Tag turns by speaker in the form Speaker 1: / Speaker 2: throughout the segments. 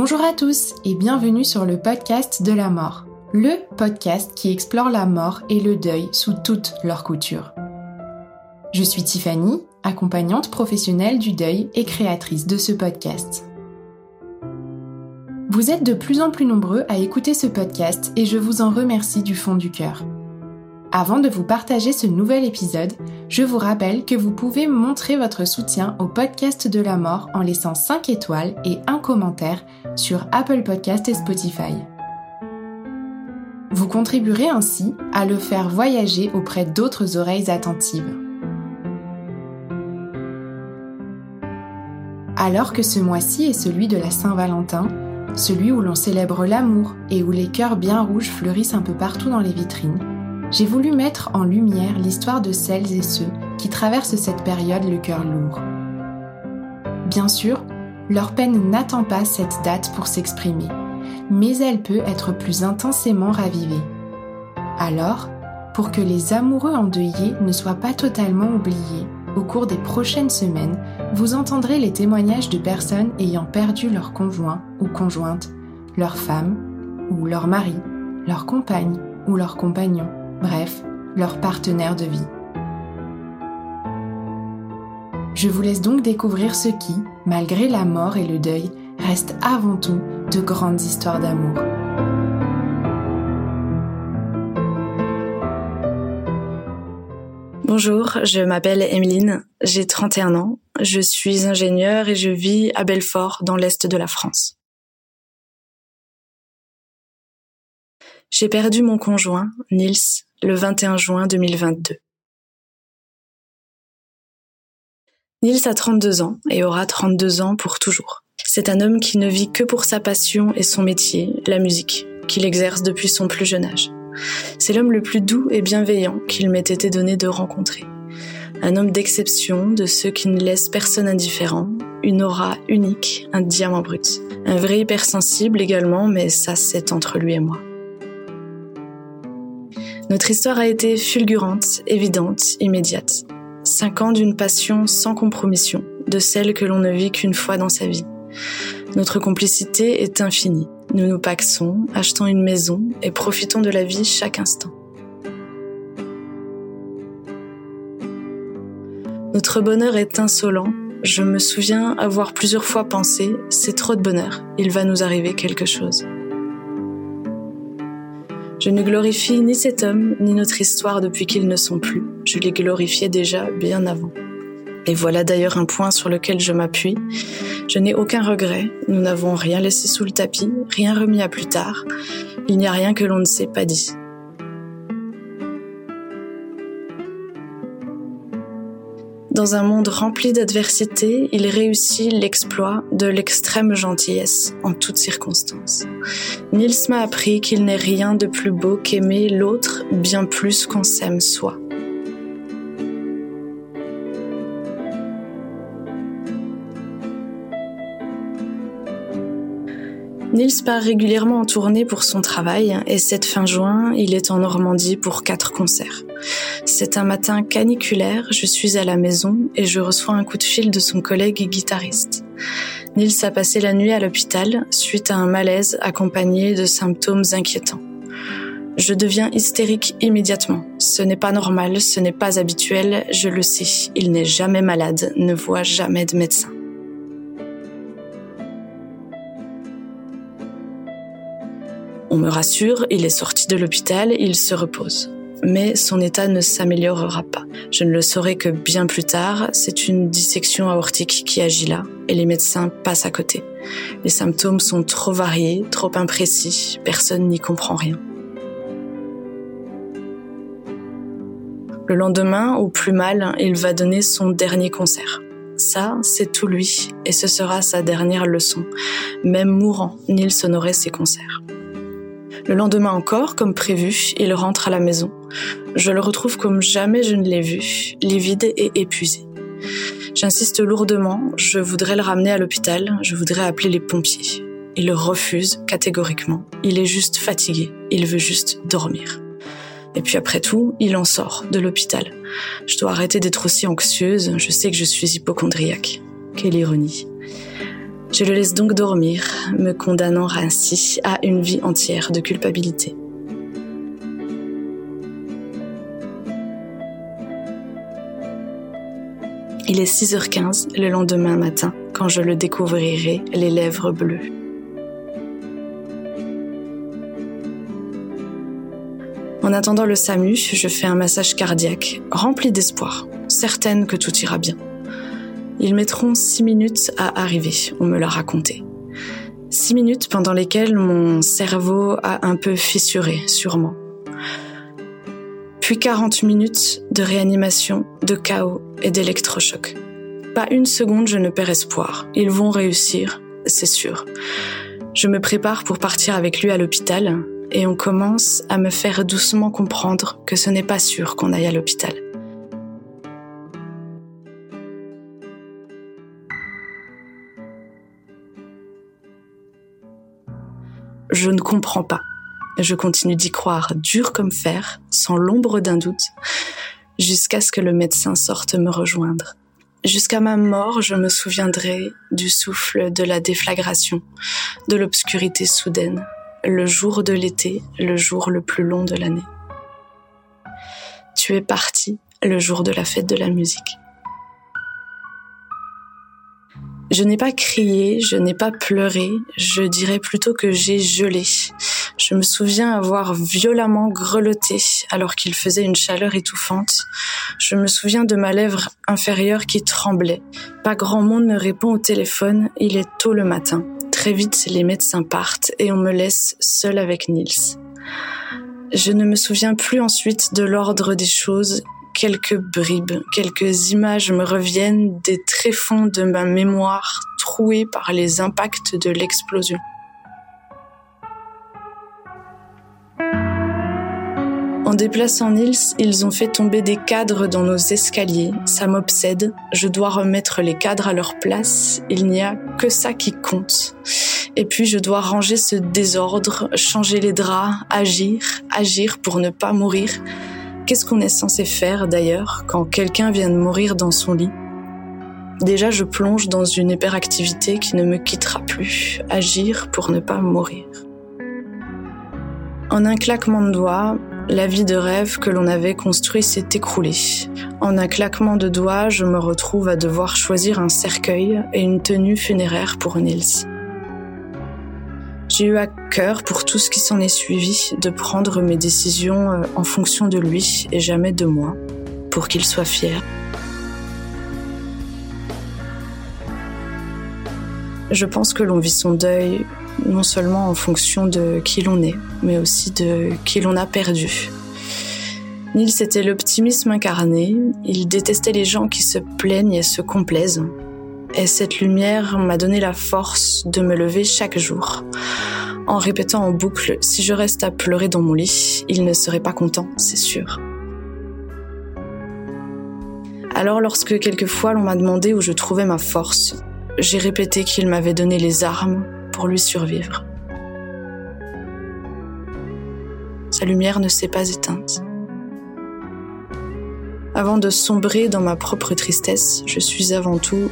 Speaker 1: Bonjour à tous et bienvenue sur le podcast de la mort, le podcast qui explore la mort et le deuil sous toutes leurs coutures. Je suis Tiffany, accompagnante professionnelle du deuil et créatrice de ce podcast. Vous êtes de plus en plus nombreux à écouter ce podcast et je vous en remercie du fond du cœur. Avant de vous partager ce nouvel épisode, je vous rappelle que vous pouvez montrer votre soutien au podcast de la mort en laissant 5 étoiles et un commentaire sur Apple Podcast et Spotify. Vous contribuerez ainsi à le faire voyager auprès d'autres oreilles attentives. Alors que ce mois-ci est celui de la Saint-Valentin, celui où l'on célèbre l'amour et où les cœurs bien rouges fleurissent un peu partout dans les vitrines, j'ai voulu mettre en lumière l'histoire de celles et ceux qui traversent cette période le cœur lourd. Bien sûr, leur peine n'attend pas cette date pour s'exprimer, mais elle peut être plus intensément ravivée. Alors, pour que les amoureux endeuillés ne soient pas totalement oubliés, au cours des prochaines semaines, vous entendrez les témoignages de personnes ayant perdu leur conjoint ou conjointe, leur femme ou leur mari, leur compagne ou leur compagnon bref, leur partenaire de vie. Je vous laisse donc découvrir ce qui, malgré la mort et le deuil, reste avant tout de grandes histoires d'amour.
Speaker 2: Bonjour, je m'appelle Emeline, j'ai 31 ans, je suis ingénieure et je vis à Belfort dans l'Est de la France. J'ai perdu mon conjoint, Nils, le 21 juin 2022. Nils a 32 ans et aura 32 ans pour toujours. C'est un homme qui ne vit que pour sa passion et son métier, la musique, qu'il exerce depuis son plus jeune âge. C'est l'homme le plus doux et bienveillant qu'il m'ait été donné de rencontrer. Un homme d'exception, de ceux qui ne laissent personne indifférent, une aura unique, un diamant brut. Un vrai hypersensible également, mais ça c'est entre lui et moi. Notre histoire a été fulgurante, évidente, immédiate. Cinq ans d'une passion sans compromission, de celle que l'on ne vit qu'une fois dans sa vie. Notre complicité est infinie. Nous nous paxons, achetons une maison et profitons de la vie chaque instant. Notre bonheur est insolent. Je me souviens avoir plusieurs fois pensé, c'est trop de bonheur, il va nous arriver quelque chose. Je ne glorifie ni cet homme, ni notre histoire depuis qu'ils ne sont plus. Je les glorifiais déjà bien avant. Et voilà d'ailleurs un point sur lequel je m'appuie. Je n'ai aucun regret. Nous n'avons rien laissé sous le tapis, rien remis à plus tard. Il n'y a rien que l'on ne s'est pas dit. Dans un monde rempli d'adversité, il réussit l'exploit de l'extrême gentillesse en toutes circonstances. Niels m'a appris qu'il n'est rien de plus beau qu'aimer l'autre bien plus qu'on s'aime soi. Nils part régulièrement en tournée pour son travail et cette fin juin, il est en Normandie pour quatre concerts. C'est un matin caniculaire, je suis à la maison et je reçois un coup de fil de son collègue guitariste. Nils a passé la nuit à l'hôpital suite à un malaise accompagné de symptômes inquiétants. Je deviens hystérique immédiatement. Ce n'est pas normal, ce n'est pas habituel, je le sais. Il n'est jamais malade, ne voit jamais de médecin. On me rassure, il est sorti de l'hôpital, il se repose. Mais son état ne s'améliorera pas. Je ne le saurai que bien plus tard, c'est une dissection aortique qui agit là, et les médecins passent à côté. Les symptômes sont trop variés, trop imprécis, personne n'y comprend rien. Le lendemain, au plus mal, il va donner son dernier concert. Ça, c'est tout lui, et ce sera sa dernière leçon. Même mourant, Nils honorait ses concerts. Le lendemain encore, comme prévu, il rentre à la maison. Je le retrouve comme jamais je ne l'ai vu, livide et épuisé. J'insiste lourdement, je voudrais le ramener à l'hôpital, je voudrais appeler les pompiers. Il refuse catégoriquement. Il est juste fatigué, il veut juste dormir. Et puis après tout, il en sort de l'hôpital. Je dois arrêter d'être aussi anxieuse, je sais que je suis hypochondriaque. Quelle ironie. Je le laisse donc dormir, me condamnant ainsi à une vie entière de culpabilité. Il est 6h15 le lendemain matin quand je le découvrirai les lèvres bleues. En attendant le SAMU, je fais un massage cardiaque, rempli d'espoir, certaine que tout ira bien. Ils mettront six minutes à arriver, on me l'a raconté. Six minutes pendant lesquelles mon cerveau a un peu fissuré, sûrement. Puis 40 minutes de réanimation, de chaos et d'électrochoc. Pas une seconde je ne perds espoir. Ils vont réussir, c'est sûr. Je me prépare pour partir avec lui à l'hôpital, et on commence à me faire doucement comprendre que ce n'est pas sûr qu'on aille à l'hôpital. Je ne comprends pas. Je continue d'y croire dur comme fer, sans l'ombre d'un doute, jusqu'à ce que le médecin sorte me rejoindre. Jusqu'à ma mort, je me souviendrai du souffle de la déflagration, de l'obscurité soudaine, le jour de l'été, le jour le plus long de l'année. Tu es parti le jour de la fête de la musique. Je n'ai pas crié, je n'ai pas pleuré, je dirais plutôt que j'ai gelé. Je me souviens avoir violemment grelotté alors qu'il faisait une chaleur étouffante. Je me souviens de ma lèvre inférieure qui tremblait. Pas grand monde ne répond au téléphone, il est tôt le matin. Très vite, les médecins partent et on me laisse seule avec Nils. Je ne me souviens plus ensuite de l'ordre des choses. Quelques bribes, quelques images me reviennent des tréfonds de ma mémoire trouée par les impacts de l'explosion. En déplaçant Nils, ils ont fait tomber des cadres dans nos escaliers. Ça m'obsède. Je dois remettre les cadres à leur place. Il n'y a que ça qui compte. Et puis je dois ranger ce désordre, changer les draps, agir, agir pour ne pas mourir. Qu'est-ce qu'on est censé faire d'ailleurs quand quelqu'un vient de mourir dans son lit? Déjà, je plonge dans une hyperactivité qui ne me quittera plus. Agir pour ne pas mourir. En un claquement de doigts, la vie de rêve que l'on avait construit s'est écroulée. En un claquement de doigts, je me retrouve à devoir choisir un cercueil et une tenue funéraire pour Nils. J'ai eu à cœur, pour tout ce qui s'en est suivi, de prendre mes décisions euh, en fonction de lui et jamais de moi, pour qu'il soit fier. Je pense que l'on vit son deuil non seulement en fonction de qui l'on est, mais aussi de qui l'on a perdu. Nils était l'optimisme incarné, il détestait les gens qui se plaignent et se complaisent. Et cette lumière m'a donné la force de me lever chaque jour, en répétant en boucle, si je reste à pleurer dans mon lit, il ne serait pas content, c'est sûr. Alors lorsque quelquefois l'on m'a demandé où je trouvais ma force, j'ai répété qu'il m'avait donné les armes pour lui survivre. Sa lumière ne s'est pas éteinte. Avant de sombrer dans ma propre tristesse, je suis avant tout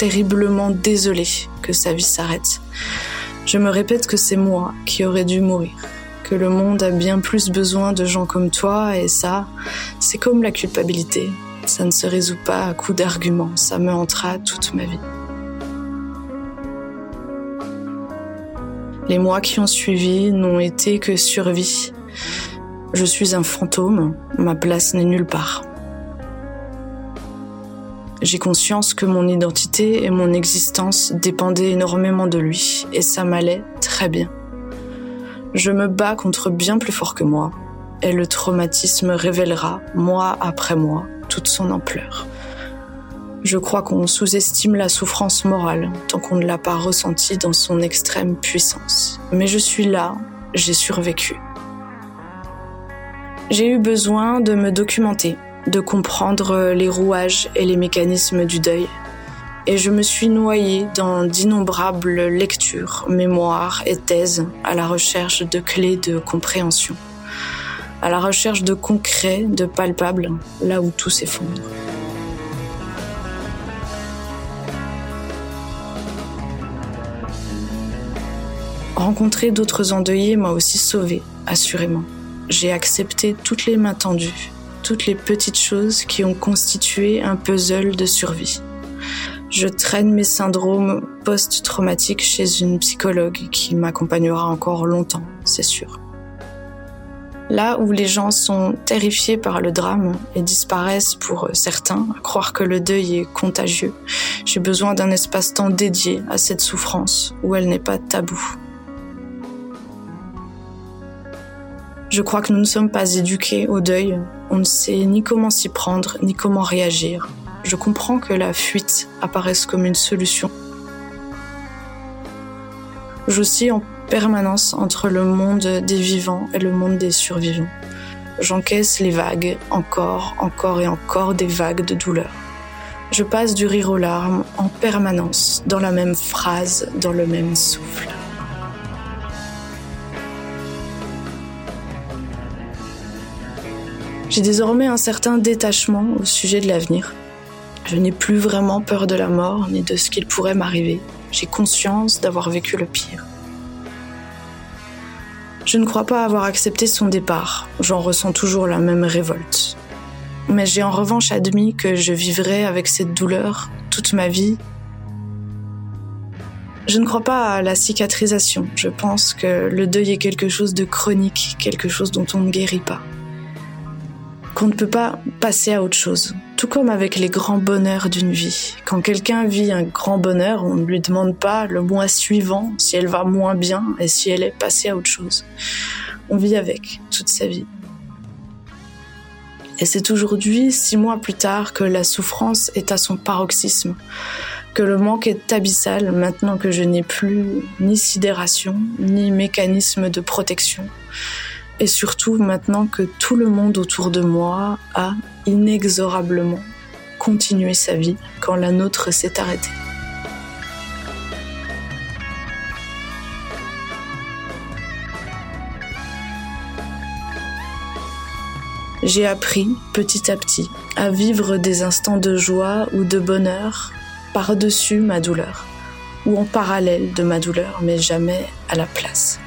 Speaker 2: terriblement désolée que sa vie s'arrête. Je me répète que c'est moi qui aurais dû mourir, que le monde a bien plus besoin de gens comme toi et ça, c'est comme la culpabilité. Ça ne se résout pas à coup d'arguments, ça me hantera toute ma vie. Les mois qui ont suivi n'ont été que survie. Je suis un fantôme, ma place n'est nulle part. J'ai conscience que mon identité et mon existence dépendaient énormément de lui, et ça m'allait très bien. Je me bats contre bien plus fort que moi, et le traumatisme révélera, mois après mois, toute son ampleur. Je crois qu'on sous-estime la souffrance morale tant qu'on ne l'a pas ressentie dans son extrême puissance. Mais je suis là, j'ai survécu. J'ai eu besoin de me documenter, de comprendre les rouages et les mécanismes du deuil. Et je me suis noyée dans d'innombrables lectures, mémoires et thèses à la recherche de clés de compréhension, à la recherche de concret, de palpable, là où tout s'effondre. Rencontrer d'autres endeuillés m'a aussi sauvée, assurément. J'ai accepté toutes les mains tendues, toutes les petites choses qui ont constitué un puzzle de survie. Je traîne mes syndromes post-traumatiques chez une psychologue qui m'accompagnera encore longtemps, c'est sûr. Là où les gens sont terrifiés par le drame et disparaissent pour certains, à croire que le deuil est contagieux, j'ai besoin d'un espace-temps dédié à cette souffrance où elle n'est pas taboue. Je crois que nous ne sommes pas éduqués au deuil. On ne sait ni comment s'y prendre, ni comment réagir. Je comprends que la fuite apparaisse comme une solution. J'oscille en permanence entre le monde des vivants et le monde des survivants. J'encaisse les vagues, encore, encore et encore des vagues de douleur. Je passe du rire aux larmes en permanence, dans la même phrase, dans le même souffle. J'ai désormais un certain détachement au sujet de l'avenir. Je n'ai plus vraiment peur de la mort ni de ce qu'il pourrait m'arriver. J'ai conscience d'avoir vécu le pire. Je ne crois pas avoir accepté son départ. J'en ressens toujours la même révolte. Mais j'ai en revanche admis que je vivrais avec cette douleur toute ma vie. Je ne crois pas à la cicatrisation. Je pense que le deuil est quelque chose de chronique, quelque chose dont on ne guérit pas qu'on ne peut pas passer à autre chose. Tout comme avec les grands bonheurs d'une vie. Quand quelqu'un vit un grand bonheur, on ne lui demande pas le mois suivant si elle va moins bien et si elle est passée à autre chose. On vit avec toute sa vie. Et c'est aujourd'hui, six mois plus tard, que la souffrance est à son paroxysme, que le manque est abyssal maintenant que je n'ai plus ni sidération, ni mécanisme de protection, et surtout maintenant que tout le monde autour de moi a inexorablement continué sa vie quand la nôtre s'est arrêtée. J'ai appris petit à petit à vivre des instants de joie ou de bonheur par-dessus ma douleur, ou en parallèle de ma douleur, mais jamais à la place.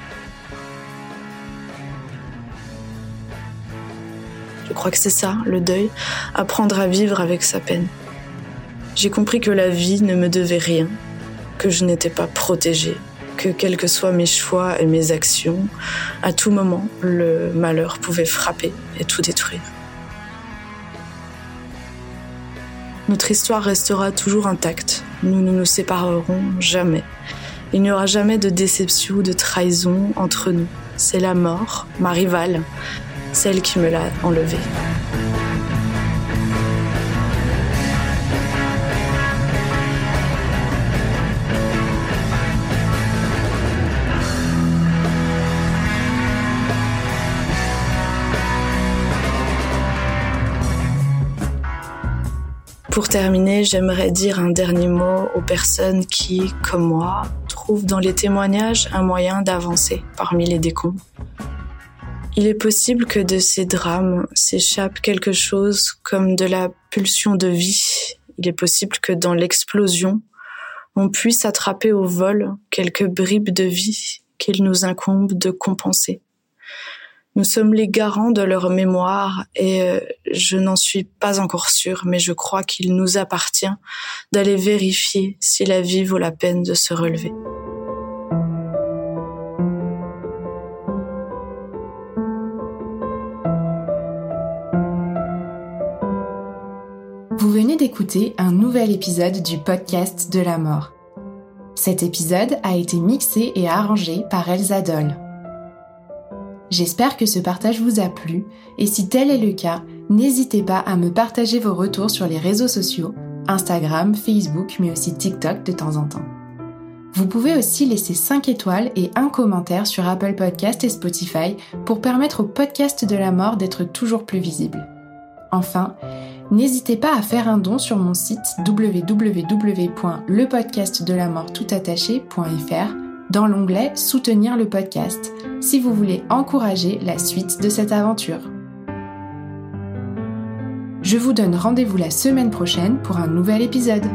Speaker 2: Je crois que c'est ça, le deuil, apprendre à vivre avec sa peine. J'ai compris que la vie ne me devait rien, que je n'étais pas protégée, que quels que soient mes choix et mes actions, à tout moment, le malheur pouvait frapper et tout détruire. Notre histoire restera toujours intacte. Nous ne nous séparerons jamais. Il n'y aura jamais de déception ou de trahison entre nous. C'est la mort, ma rivale, celle qui me l'a enlevé. Pour terminer, j'aimerais dire un dernier mot aux personnes qui, comme moi, trouvent dans les témoignages un moyen d'avancer parmi les décombres. Il est possible que de ces drames s'échappe quelque chose comme de la pulsion de vie. Il est possible que dans l'explosion, on puisse attraper au vol quelques bribes de vie qu'il nous incombe de compenser. Nous sommes les garants de leur mémoire et euh, je n'en suis pas encore sûre, mais je crois qu'il nous appartient d'aller vérifier si la vie vaut la peine de se relever.
Speaker 1: Un nouvel épisode du podcast de la mort. Cet épisode a été mixé et arrangé par Elsa Doll. J'espère que ce partage vous a plu et si tel est le cas, n'hésitez pas à me partager vos retours sur les réseaux sociaux, Instagram, Facebook, mais aussi TikTok de temps en temps. Vous pouvez aussi laisser 5 étoiles et un commentaire sur Apple Podcast et Spotify pour permettre au podcast de la mort d'être toujours plus visible. Enfin, n'hésitez pas à faire un don sur mon site www.lepodcastdelamortoutattaché.fr dans l'onglet Soutenir le podcast si vous voulez encourager la suite de cette aventure. Je vous donne rendez-vous la semaine prochaine pour un nouvel épisode.